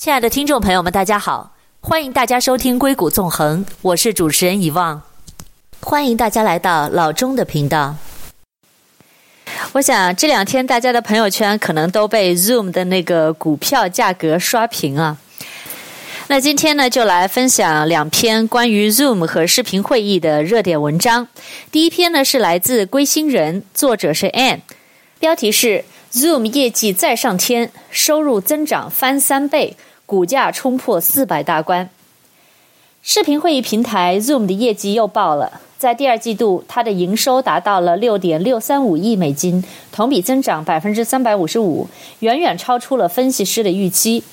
亲爱的听众朋友们，大家好，欢迎大家收听《硅谷纵横》，我是主持人遗忘，欢迎大家来到老钟的频道。我想这两天大家的朋友圈可能都被 Zoom 的那个股票价格刷屏啊。那今天呢，就来分享两篇关于 Zoom 和视频会议的热点文章。第一篇呢是来自归心人，作者是 Ann，标题是 “Zoom 业绩再上天，收入增长翻三倍，股价冲破四百大关”。视频会议平台 Zoom 的业绩又爆了，在第二季度，它的营收达到了六点六三五亿美金，同比增长百分之三百五十五，远远超出了分析师的预期。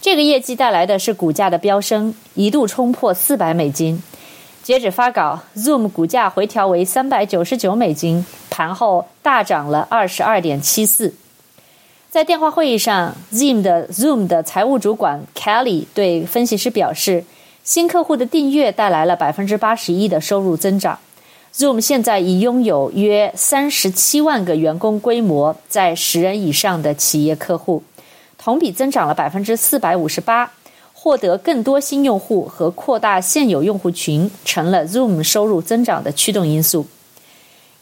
这个业绩带来的是股价的飙升，一度冲破四百美金。截止发稿，Zoom 股价回调为三百九十九美金，盘后大涨了二十二点七四。在电话会议上，Zoom 的 Zoom 的财务主管 Kelly 对分析师表示，新客户的订阅带来了百分之八十一的收入增长。Zoom 现在已拥有约三十七万个员工规模在十人以上的企业客户。同比增长了百分之四百五十八，获得更多新用户和扩大现有用户群，成了 Zoom 收入增长的驱动因素。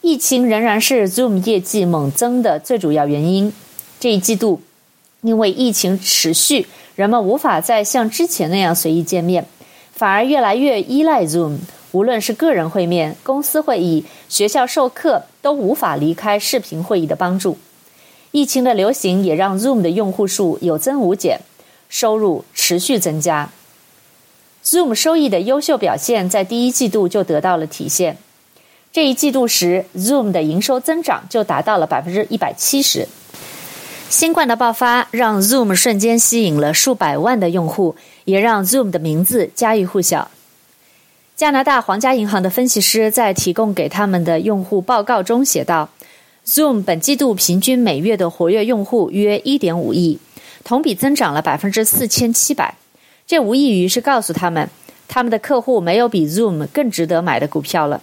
疫情仍然是 Zoom 业绩猛增的最主要原因。这一季度，因为疫情持续，人们无法再像之前那样随意见面，反而越来越依赖 Zoom。无论是个人会面、公司会议、学校授课，都无法离开视频会议的帮助。疫情的流行也让 Zoom 的用户数有增无减，收入持续增加。Zoom 收益的优秀表现在第一季度就得到了体现。这一季度时，Zoom 的营收增长就达到了百分之一百七十。新冠的爆发让 Zoom 瞬间吸引了数百万的用户，也让 Zoom 的名字家喻户晓。加拿大皇家银行的分析师在提供给他们的用户报告中写道。Zoom 本季度平均每月的活跃用户约一点五亿，同比增长了百分之四千七百。这无异于是告诉他们，他们的客户没有比 Zoom 更值得买的股票了。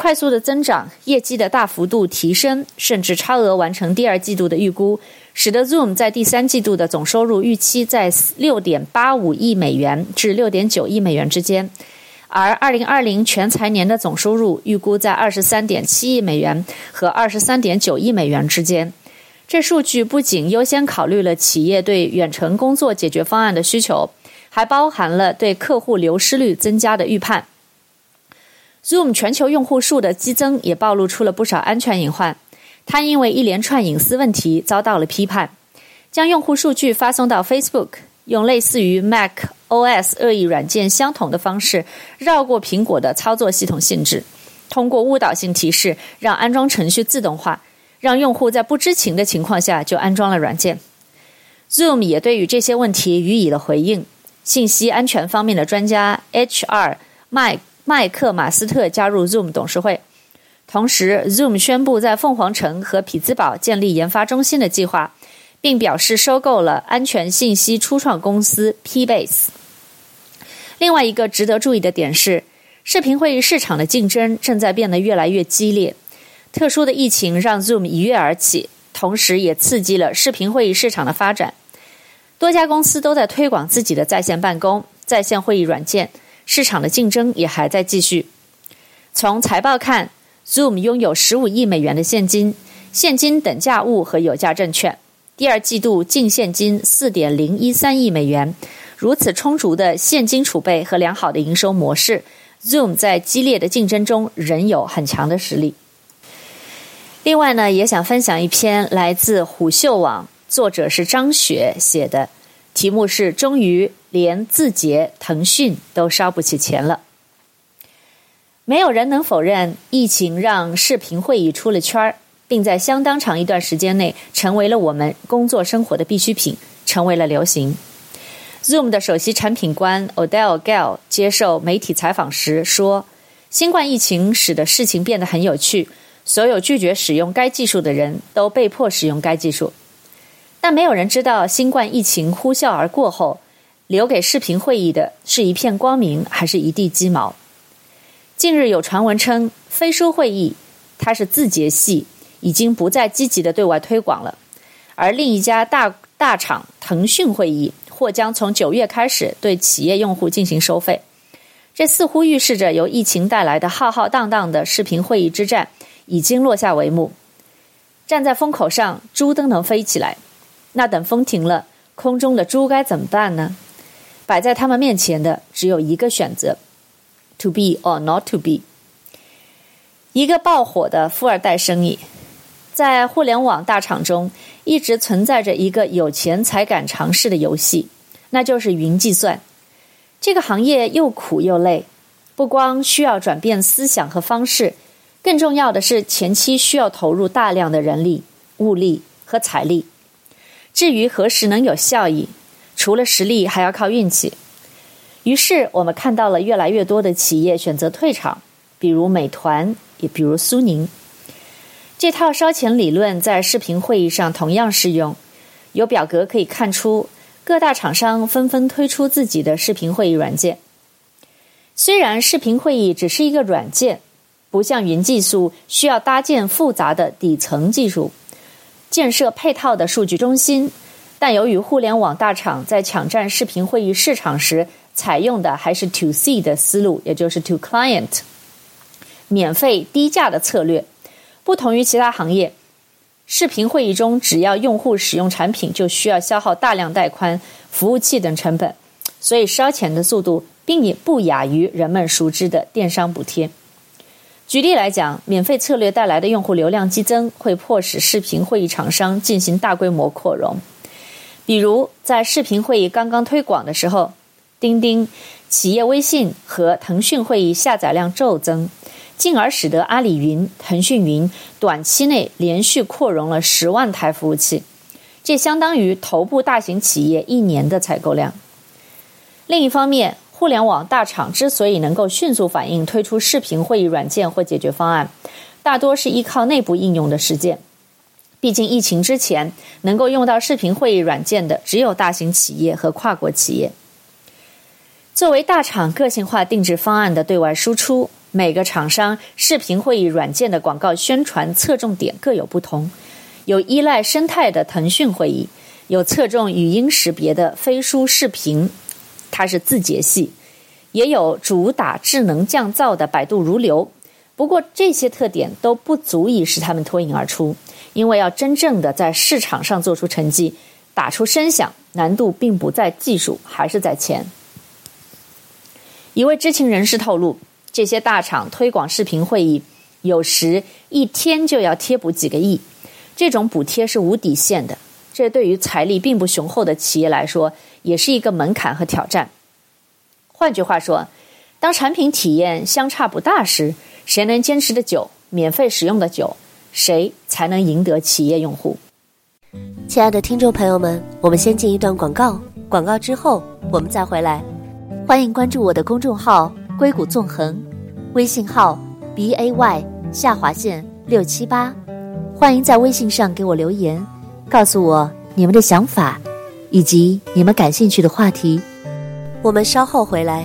快速的增长，业绩的大幅度提升，甚至超额完成第二季度的预估，使得 Zoom 在第三季度的总收入预期在六点八五亿美元至六点九亿美元之间。而二零二零全财年的总收入预估在二十三点七亿美元和二十三点九亿美元之间。这数据不仅优先考虑了企业对远程工作解决方案的需求，还包含了对客户流失率增加的预判。Zoom 全球用户数的激增也暴露出了不少安全隐患。它因为一连串隐私问题遭到了批判，将用户数据发送到 Facebook。用类似于 Mac OS 恶意软件相同的方式绕过苹果的操作系统限制，通过误导性提示让安装程序自动化，让用户在不知情的情况下就安装了软件。Zoom 也对于这些问题予以了回应。信息安全方面的专家 HR Mike 麦克马斯特加入 Zoom 董事会，同时 Zoom 宣布在凤凰城和匹兹堡建立研发中心的计划。并表示收购了安全信息初创公司 P-Base。另外一个值得注意的点是，视频会议市场的竞争正在变得越来越激烈。特殊的疫情让 Zoom 一跃而起，同时也刺激了视频会议市场的发展。多家公司都在推广自己的在线办公、在线会议软件，市场的竞争也还在继续。从财报看，Zoom 拥有十五亿美元的现金、现金等价物和有价证券。第二季度净现金四点零一三亿美元，如此充足的现金储备和良好的营收模式，Zoom 在激烈的竞争中仍有很强的实力。另外呢，也想分享一篇来自虎嗅网，作者是张雪写的，题目是“终于连字节、腾讯都烧不起钱了”。没有人能否认，疫情让视频会议出了圈儿。并在相当长一段时间内成为了我们工作生活的必需品，成为了流行。Zoom 的首席产品官 Odell Gell 接受媒体采访时说：“新冠疫情使得事情变得很有趣，所有拒绝使用该技术的人都被迫使用该技术。但没有人知道，新冠疫情呼啸而过后，留给视频会议的是一片光明，还是一地鸡毛？近日有传闻称，飞书会议它是字节系。”已经不再积极的对外推广了，而另一家大大厂腾讯会议或将从九月开始对企业用户进行收费。这似乎预示着由疫情带来的浩浩荡荡的视频会议之战已经落下帷幕。站在风口上，猪都能飞起来。那等风停了，空中的猪该怎么办呢？摆在他们面前的只有一个选择：to be or not to be。一个爆火的富二代生意，在互联网大厂中一直存在着一个有钱才敢尝试的游戏，那就是云计算。这个行业又苦又累，不光需要转变思想和方式，更重要的是前期需要投入大量的人力、物力和财力。至于何时能有效益，除了实力，还要靠运气。于是，我们看到了越来越多的企业选择退场，比如美团，也比如苏宁。这套烧钱理论在视频会议上同样适用。有表格可以看出。各大厂商纷纷推出自己的视频会议软件。虽然视频会议只是一个软件，不像云技术需要搭建复杂的底层技术，建设配套的数据中心，但由于互联网大厂在抢占视频会议市场时采用的还是 To C 的思路，也就是 To Client，免费低价的策略，不同于其他行业。视频会议中，只要用户使用产品，就需要消耗大量带宽、服务器等成本，所以烧钱的速度并也不亚于人们熟知的电商补贴。举例来讲，免费策略带来的用户流量激增，会迫使视频会议厂商进行大规模扩容。比如，在视频会议刚刚推广的时候，钉钉、企业微信和腾讯会议下载量骤增。进而使得阿里云、腾讯云短期内连续扩容了十万台服务器，这相当于头部大型企业一年的采购量。另一方面，互联网大厂之所以能够迅速反应推出视频会议软件或解决方案，大多是依靠内部应用的实践。毕竟疫情之前能够用到视频会议软件的只有大型企业和跨国企业。作为大厂个性化定制方案的对外输出。每个厂商视频会议软件的广告宣传侧重点各有不同，有依赖生态的腾讯会议，有侧重语音识别的飞书视频，它是字节系，也有主打智能降噪的百度如流。不过这些特点都不足以使他们脱颖而出，因为要真正的在市场上做出成绩，打出声响，难度并不在技术，还是在钱。一位知情人士透露。这些大厂推广视频会议，有时一天就要贴补几个亿，这种补贴是无底线的。这对于财力并不雄厚的企业来说，也是一个门槛和挑战。换句话说，当产品体验相差不大时，谁能坚持的久，免费使用的久，谁才能赢得企业用户。亲爱的听众朋友们，我们先进一段广告，广告之后我们再回来。欢迎关注我的公众号。硅谷纵横，微信号 b a y 下划线六七八，欢迎在微信上给我留言，告诉我你们的想法，以及你们感兴趣的话题。我们稍后回来。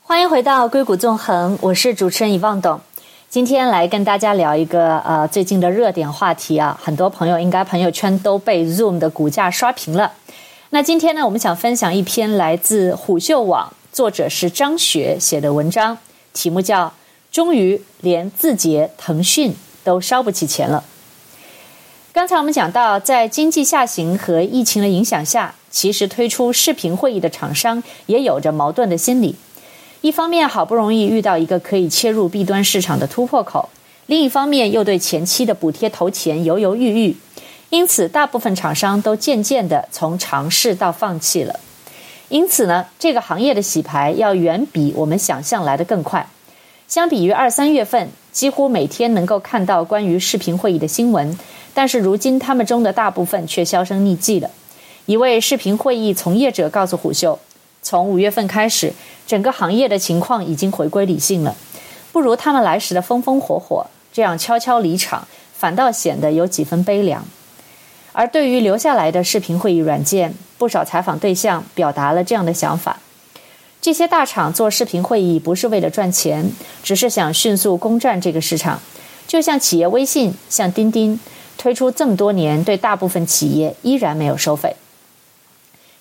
欢迎回到硅谷纵横，我是主持人以望董，今天来跟大家聊一个呃最近的热点话题啊，很多朋友应该朋友圈都被 Zoom 的股价刷屏了。那今天呢，我们想分享一篇来自虎嗅网，作者是张雪写的文章，题目叫《终于连字节、腾讯都烧不起钱了》。刚才我们讲到，在经济下行和疫情的影响下，其实推出视频会议的厂商也有着矛盾的心理。一方面好不容易遇到一个可以切入 B 端市场的突破口，另一方面又对前期的补贴投钱犹犹豫豫，因此大部分厂商都渐渐地从尝试到放弃了。因此呢，这个行业的洗牌要远比我们想象来得更快。相比于二三月份，几乎每天能够看到关于视频会议的新闻，但是如今他们中的大部分却销声匿迹了。一位视频会议从业者告诉虎嗅。从五月份开始，整个行业的情况已经回归理性了，不如他们来时的风风火火。这样悄悄离场，反倒显得有几分悲凉。而对于留下来的视频会议软件，不少采访对象表达了这样的想法：这些大厂做视频会议不是为了赚钱，只是想迅速攻占这个市场。就像企业微信、像钉钉推出这么多年，对大部分企业依然没有收费。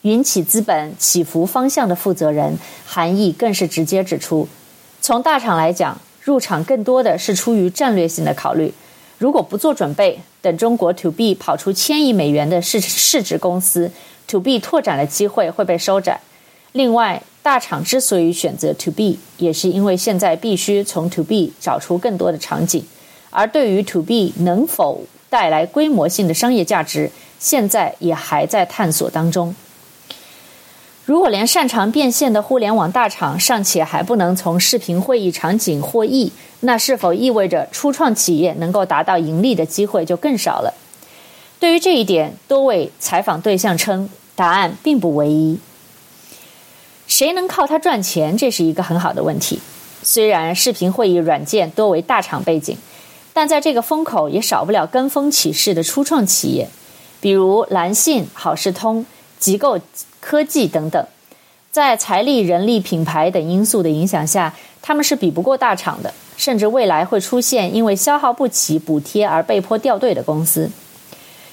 云起资本起伏方向的负责人韩毅更是直接指出，从大厂来讲，入场更多的是出于战略性的考虑。如果不做准备，等中国 To B 跑出千亿美元的市市值公司，To B 拓展的机会会被收窄。另外，大厂之所以选择 To B，也是因为现在必须从 To B 找出更多的场景，而对于 To B 能否带来规模性的商业价值，现在也还在探索当中。如果连擅长变现的互联网大厂尚且还不能从视频会议场景获益，那是否意味着初创企业能够达到盈利的机会就更少了？对于这一点，多位采访对象称，答案并不唯一。谁能靠它赚钱？这是一个很好的问题。虽然视频会议软件多为大厂背景，但在这个风口也少不了跟风起势的初创企业，比如蓝信、好视通、机构。科技等等，在财力、人力、品牌等因素的影响下，他们是比不过大厂的，甚至未来会出现因为消耗不起补贴而被迫掉队的公司。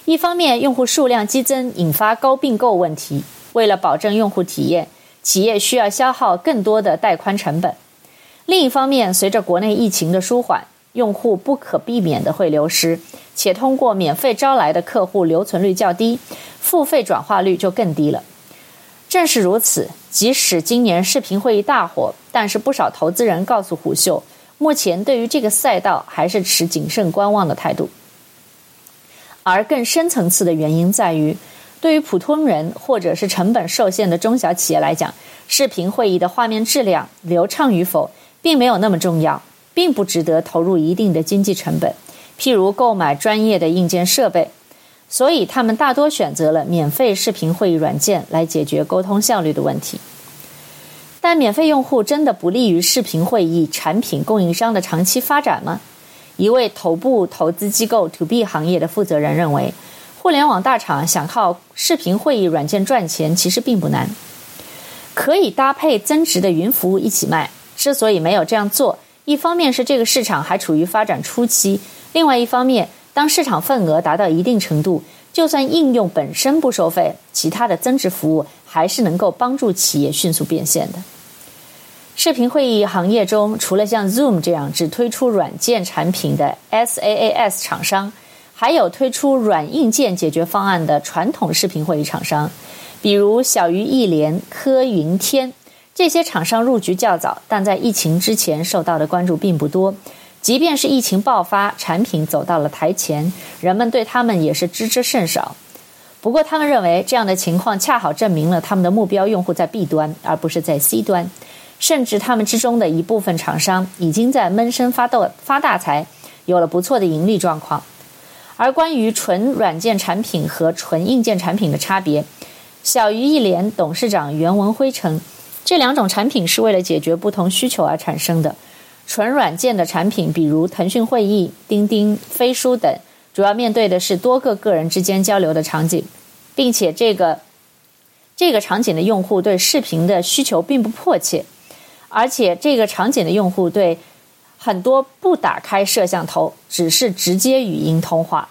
一方面，用户数量激增引发高并购问题，为了保证用户体验，企业需要消耗更多的带宽成本；另一方面，随着国内疫情的舒缓，用户不可避免的会流失，且通过免费招来的客户留存率较低，付费转化率就更低了。正是如此，即使今年视频会议大火，但是不少投资人告诉虎嗅，目前对于这个赛道还是持谨慎观望的态度。而更深层次的原因在于，对于普通人或者是成本受限的中小企业来讲，视频会议的画面质量流畅与否，并没有那么重要，并不值得投入一定的经济成本，譬如购买专业的硬件设备。所以，他们大多选择了免费视频会议软件来解决沟通效率的问题。但免费用户真的不利于视频会议产品供应商的长期发展吗？一位头部投资机构 To B 行业的负责人认为，互联网大厂想靠视频会议软件赚钱其实并不难，可以搭配增值的云服务一起卖。之所以没有这样做，一方面是这个市场还处于发展初期，另外一方面，当市场份额达到一定程度，就算应用本身不收费，其他的增值服务还是能够帮助企业迅速变现的。视频会议行业中，除了像 Zoom 这样只推出软件产品的 SaaS 厂商，还有推出软硬件解决方案的传统视频会议厂商，比如小鱼易联、科云天。这些厂商入局较早，但在疫情之前受到的关注并不多。即便是疫情爆发，产品走到了台前，人们对他们也是知之甚少。不过，他们认为这样的情况恰好证明了他们的目标用户在 B 端，而不是在 C 端。甚至他们之中的一部分厂商已经在闷声发大发大财，有了不错的盈利状况。而关于纯软件产品和纯硬件产品的差别，小鱼易联董事长袁文辉称，这两种产品是为了解决不同需求而产生的。纯软件的产品，比如腾讯会议、钉钉、飞书等，主要面对的是多个个人之间交流的场景，并且这个这个场景的用户对视频的需求并不迫切，而且这个场景的用户对很多不打开摄像头，只是直接语音通话。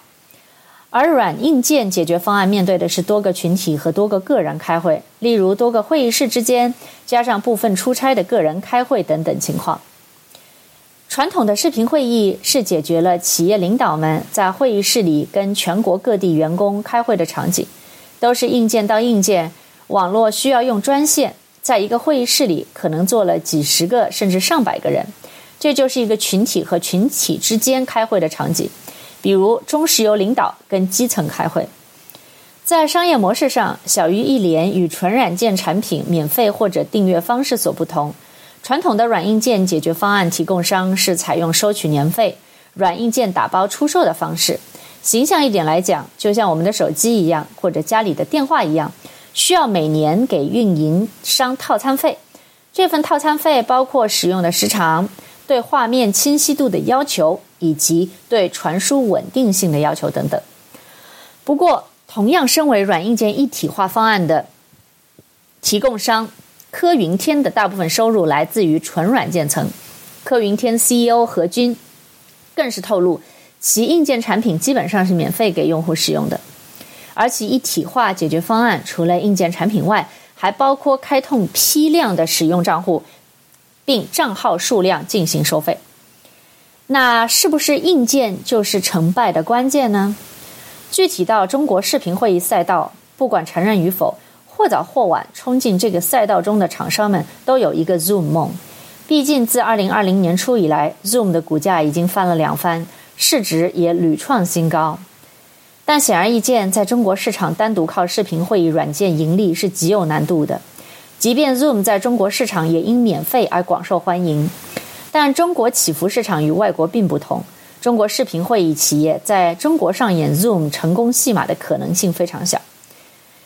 而软硬件解决方案面对的是多个群体和多个个人开会，例如多个会议室之间，加上部分出差的个人开会等等情况。传统的视频会议是解决了企业领导们在会议室里跟全国各地员工开会的场景，都是硬件到硬件，网络需要用专线，在一个会议室里可能坐了几十个甚至上百个人，这就是一个群体和群体之间开会的场景，比如中石油领导跟基层开会。在商业模式上，小鱼易联与纯软件产品免费或者订阅方式所不同。传统的软硬件解决方案提供商是采用收取年费、软硬件打包出售的方式。形象一点来讲，就像我们的手机一样，或者家里的电话一样，需要每年给运营商套餐费。这份套餐费包括使用的时长、对画面清晰度的要求，以及对传输稳定性的要求等等。不过，同样身为软硬件一体化方案的提供商，科云天的大部分收入来自于纯软件层。科云天 CEO 何军更是透露，其硬件产品基本上是免费给用户使用的，而其一体化解决方案除了硬件产品外，还包括开通批量的使用账户，并账号数量进行收费。那是不是硬件就是成败的关键呢？具体到中国视频会议赛道，不管承认与否，或早或晚冲进这个赛道中的厂商们都有一个 Zoom 梦。毕竟，自二零二零年初以来，Zoom 的股价已经翻了两番，市值也屡创新高。但显而易见，在中国市场单独靠视频会议软件盈利是极有难度的。即便 Zoom 在中国市场也因免费而广受欢迎，但中国起伏市场与外国并不同。中国视频会议企业在中国上演 Zoom 成功戏码的可能性非常小。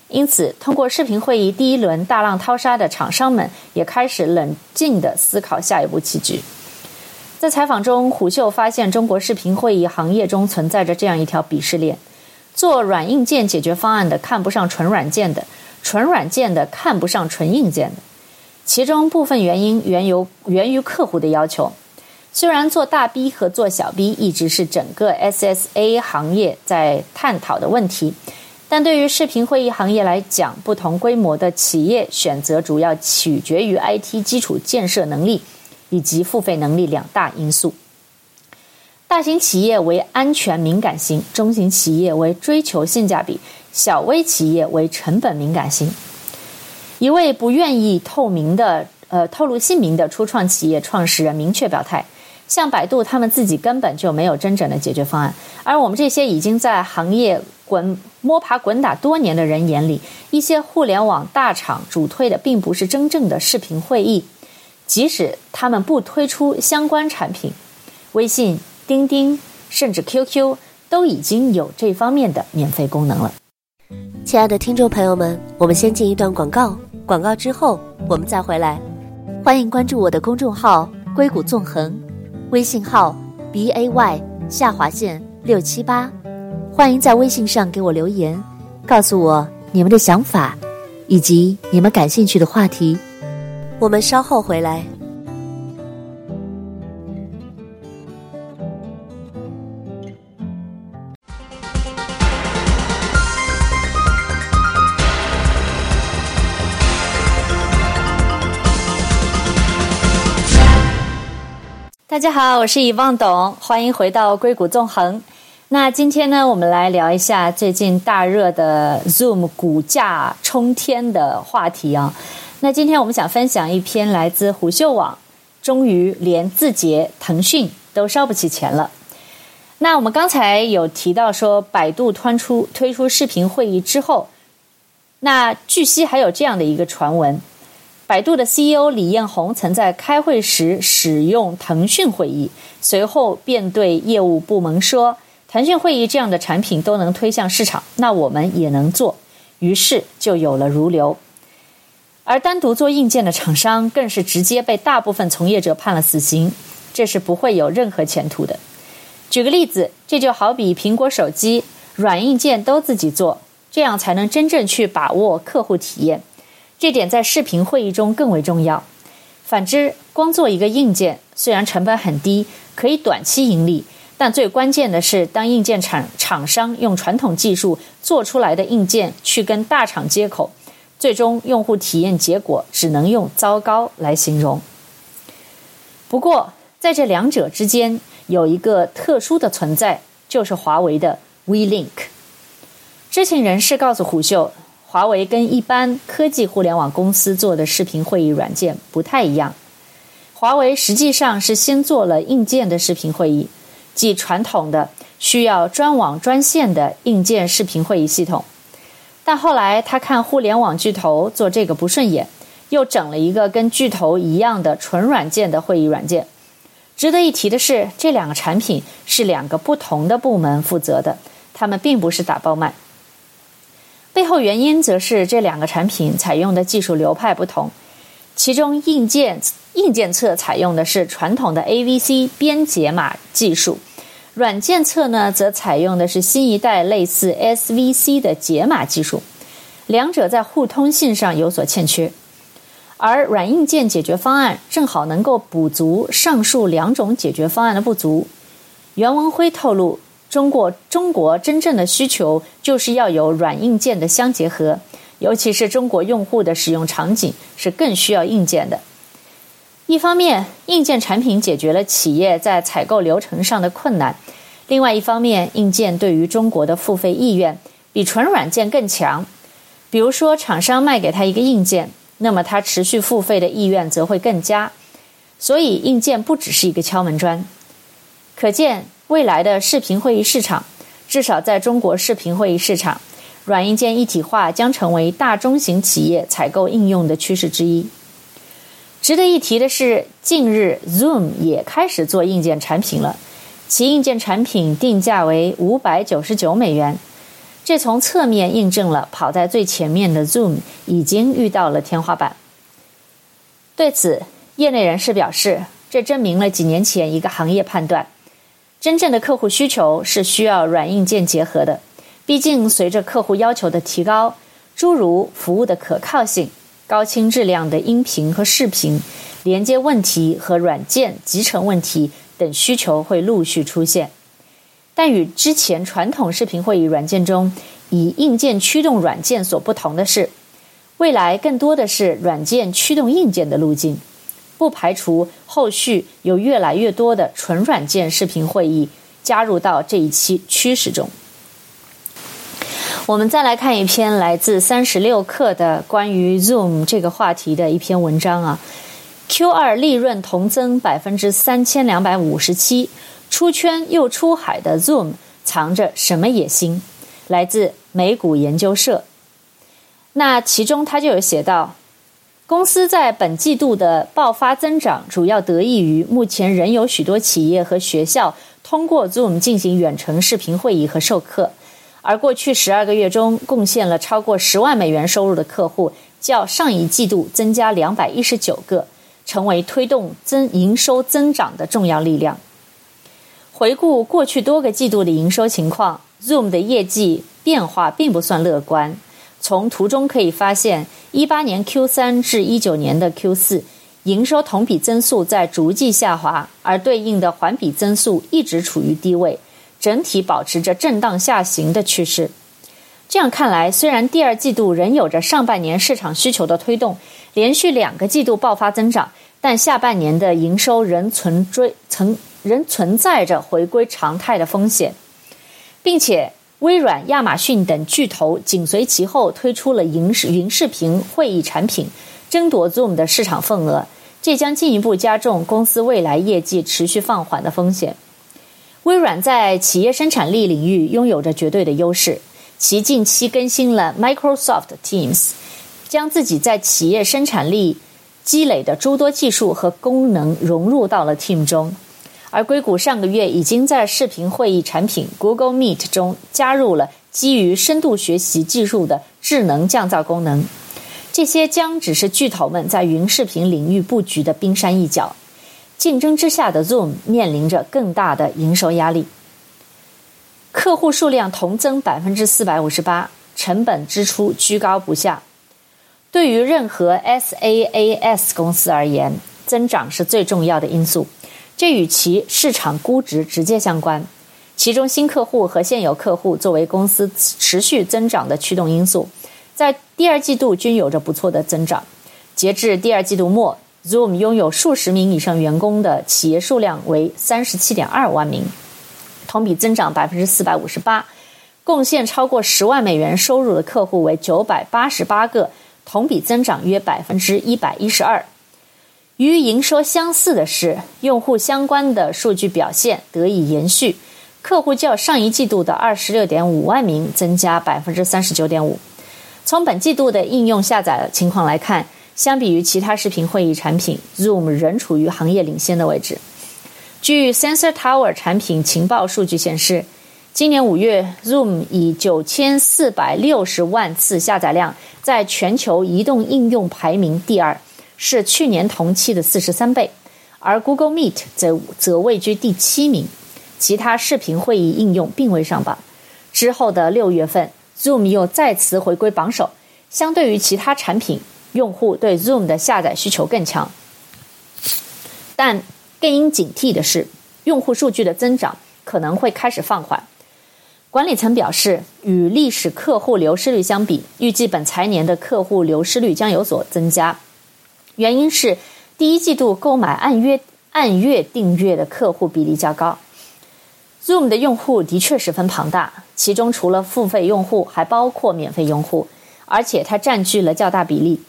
因此，通过视频会议第一轮大浪淘沙的厂商们也开始冷静地思考下一步棋局。在采访中，虎嗅发现中国视频会议行业中存在着这样一条鄙视链：做软硬件解决方案的看不上纯软件的，纯软件的看不上纯硬件的。其中部分原因源由源于客户的要求。虽然做大 B 和做小 B 一直是整个 SSA 行业在探讨的问题。但对于视频会议行业来讲，不同规模的企业选择主要取决于 IT 基础建设能力以及付费能力两大因素。大型企业为安全敏感型，中型企业为追求性价比，小微企业为成本敏感型。一位不愿意透明的呃透露姓名的初创企业创始人明确表态。像百度，他们自己根本就没有真正的解决方案。而我们这些已经在行业滚摸爬滚打多年的人眼里，一些互联网大厂主推的并不是真正的视频会议，即使他们不推出相关产品，微信、钉钉甚至 QQ 都已经有这方面的免费功能了。亲爱的听众朋友们，我们先进一段广告，广告之后我们再回来。欢迎关注我的公众号“硅谷纵横”。微信号 b a y 下划线六七八，欢迎在微信上给我留言，告诉我你们的想法，以及你们感兴趣的话题。我们稍后回来。大家好，我是遗忘董，欢迎回到硅谷纵横。那今天呢，我们来聊一下最近大热的 Zoom 股价冲天的话题啊。那今天我们想分享一篇来自虎嗅网，终于连字节、腾讯都烧不起钱了。那我们刚才有提到说，百度推出推出视频会议之后，那据悉还有这样的一个传闻。百度的 CEO 李彦宏曾在开会时使用腾讯会议，随后便对业务部门说：“腾讯会议这样的产品都能推向市场，那我们也能做。”于是就有了如流。而单独做硬件的厂商更是直接被大部分从业者判了死刑，这是不会有任何前途的。举个例子，这就好比苹果手机软硬件都自己做，这样才能真正去把握客户体验。这点在视频会议中更为重要。反之，光做一个硬件，虽然成本很低，可以短期盈利，但最关键的是，当硬件厂厂商用传统技术做出来的硬件去跟大厂接口，最终用户体验结果只能用糟糕来形容。不过，在这两者之间有一个特殊的存在，就是华为的 WeLink。知情人士告诉虎嗅。华为跟一般科技互联网公司做的视频会议软件不太一样。华为实际上是先做了硬件的视频会议，即传统的需要专网专线的硬件视频会议系统。但后来他看互联网巨头做这个不顺眼，又整了一个跟巨头一样的纯软件的会议软件。值得一提的是，这两个产品是两个不同的部门负责的，他们并不是打包卖。背后原因则是这两个产品采用的技术流派不同，其中硬件硬件侧采用的是传统的 AVC 编解码技术，软件侧呢，则采用的是新一代类似 SVC 的解码技术，两者在互通性上有所欠缺。而软硬件解决方案正好能够补足上述两种解决方案的不足。袁文辉透露，中国中国真正的需求就是要有软硬件的相结合，尤其是中国用户的使用场景是更需要硬件的。一方面，硬件产品解决了企业在采购流程上的困难；另外一方面，硬件对于中国的付费意愿比纯软件更强。比如说，厂商卖给他一个硬件。那么，他持续付费的意愿则会更佳，所以硬件不只是一个敲门砖。可见，未来的视频会议市场，至少在中国视频会议市场，软硬件一体化将成为大中型企业采购应用的趋势之一。值得一提的是，近日 Zoom 也开始做硬件产品了，其硬件产品定价为五百九十九美元。这从侧面印证了跑在最前面的 Zoom 已经遇到了天花板。对此，业内人士表示，这证明了几年前一个行业判断：真正的客户需求是需要软硬件结合的。毕竟，随着客户要求的提高，诸如服务的可靠性、高清质量的音频和视频、连接问题和软件集成问题等需求会陆续出现。但与之前传统视频会议软件中以硬件驱动软件所不同的是，未来更多的是软件驱动硬件的路径，不排除后续有越来越多的纯软件视频会议加入到这一期趋势中。我们再来看一篇来自三十六氪的关于 Zoom 这个话题的一篇文章啊，Q 二利润同增百分之三千两百五十七。出圈又出海的 Zoom 藏着什么野心？来自美股研究社。那其中他就有写到，公司在本季度的爆发增长，主要得益于目前仍有许多企业和学校通过 Zoom 进行远程视频会议和授课，而过去十二个月中贡献了超过十万美元收入的客户，较上一季度增加两百一十九个，成为推动增营收增长的重要力量。回顾过去多个季度的营收情况，Zoom 的业绩变化并不算乐观。从图中可以发现，一八年 Q 三至一九年的 Q 四，营收同比增速在逐季下滑，而对应的环比增速一直处于低位，整体保持着震荡下行的趋势。这样看来，虽然第二季度仍有着上半年市场需求的推动，连续两个季度爆发增长，但下半年的营收仍存追曾。仍存在着回归常态的风险，并且微软、亚马逊等巨头紧随其后推出了云视云视频会议产品，争夺 Zoom 的市场份额，这将进一步加重公司未来业绩持续放缓的风险。微软在企业生产力领域拥有着绝对的优势，其近期更新了 Microsoft Teams，将自己在企业生产力积累的诸多技术和功能融入到了 Team 中。而硅谷上个月已经在视频会议产品 Google Meet 中加入了基于深度学习技术的智能降噪功能，这些将只是巨头们在云视频领域布局的冰山一角。竞争之下的 Zoom 面临着更大的营收压力，客户数量同增百分之四百五十八，成本支出居高不下。对于任何 SaaS 公司而言，增长是最重要的因素。这与其市场估值直接相关，其中新客户和现有客户作为公司持续增长的驱动因素，在第二季度均有着不错的增长。截至第二季度末，Zoom 拥有数十名以上员工的企业数量为三十七点二万名，同比增长百分之四百五十八，贡献超过十万美元收入的客户为九百八十八个，同比增长约百分之一百一十二。与营收相似的是，用户相关的数据表现得以延续，客户较上一季度的二十六点五万名增加百分之三十九点五。从本季度的应用下载情况来看，相比于其他视频会议产品，Zoom 仍处于行业领先的位置。据 Sensor Tower 产品情报数据显示，今年五月，Zoom 以九千四百六十万次下载量，在全球移动应用排名第二。是去年同期的四十三倍，而 Google Meet 则则位居第七名。其他视频会议应用并未上榜。之后的六月份，Zoom 又再次回归榜首。相对于其他产品，用户对 Zoom 的下载需求更强。但更应警惕的是，用户数据的增长可能会开始放缓。管理层表示，与历史客户流失率相比，预计本财年的客户流失率将有所增加。原因是第一季度购买按月按月订阅的客户比例较高。Zoom 的用户的确十分庞大，其中除了付费用户，还包括免费用户，而且它占据了较大比例。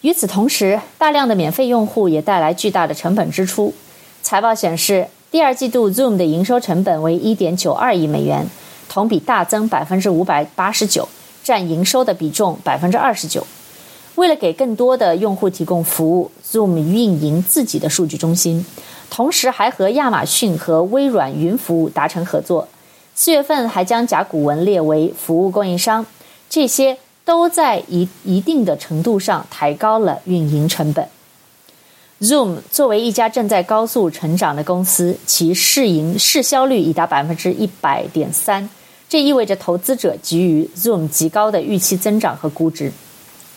与此同时，大量的免费用户也带来巨大的成本支出。财报显示，第二季度 Zoom 的营收成本为一点九二亿美元，同比大增百分之五百八十九，占营收的比重百分之二十九。为了给更多的用户提供服务，Zoom 运营自己的数据中心，同时还和亚马逊和微软云服务达成合作。四月份还将甲骨文列为服务供应商。这些。都在一一定的程度上抬高了运营成本。Zoom 作为一家正在高速成长的公司，其市盈市销率已达百分之一百点三，这意味着投资者给予 Zoom 极高的预期增长和估值。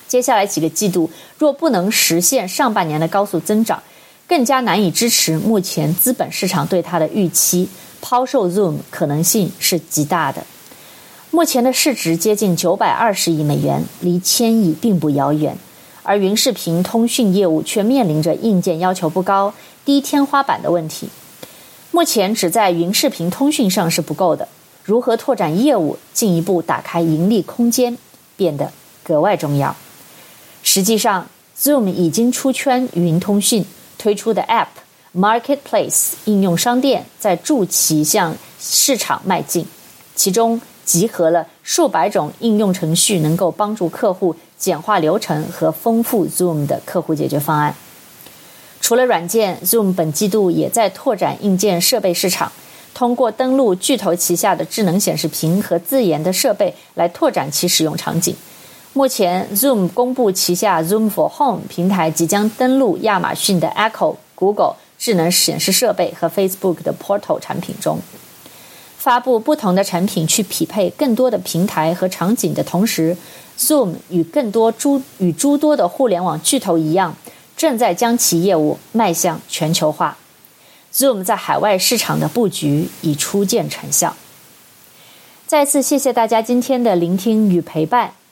接下来几个季度若不能实现上半年的高速增长，更加难以支持目前资本市场对它的预期，抛售 Zoom 可能性是极大的。目前的市值接近九百二十亿美元，离千亿并不遥远。而云视频通讯业务却面临着硬件要求不高、低天花板的问题。目前只在云视频通讯上是不够的，如何拓展业务，进一步打开盈利空间，变得格外重要。实际上，Zoom 已经出圈云通讯，推出的 App Marketplace 应用商店在助其向市场迈进，其中。集合了数百种应用程序，能够帮助客户简化流程和丰富 Zoom 的客户解决方案。除了软件，Zoom 本季度也在拓展硬件设备市场，通过登录巨头旗下的智能显示屏和自研的设备来拓展其使用场景。目前，Zoom 公布旗下 Zoom for Home 平台即将登陆亚马逊的 Echo、Google 智能显示设备和 Facebook 的 Portal 产品中。发布不同的产品去匹配更多的平台和场景的同时，Zoom 与更多诸与诸多的互联网巨头一样，正在将其业务迈向全球化。Zoom 在海外市场的布局已初见成效。再次谢谢大家今天的聆听与陪伴，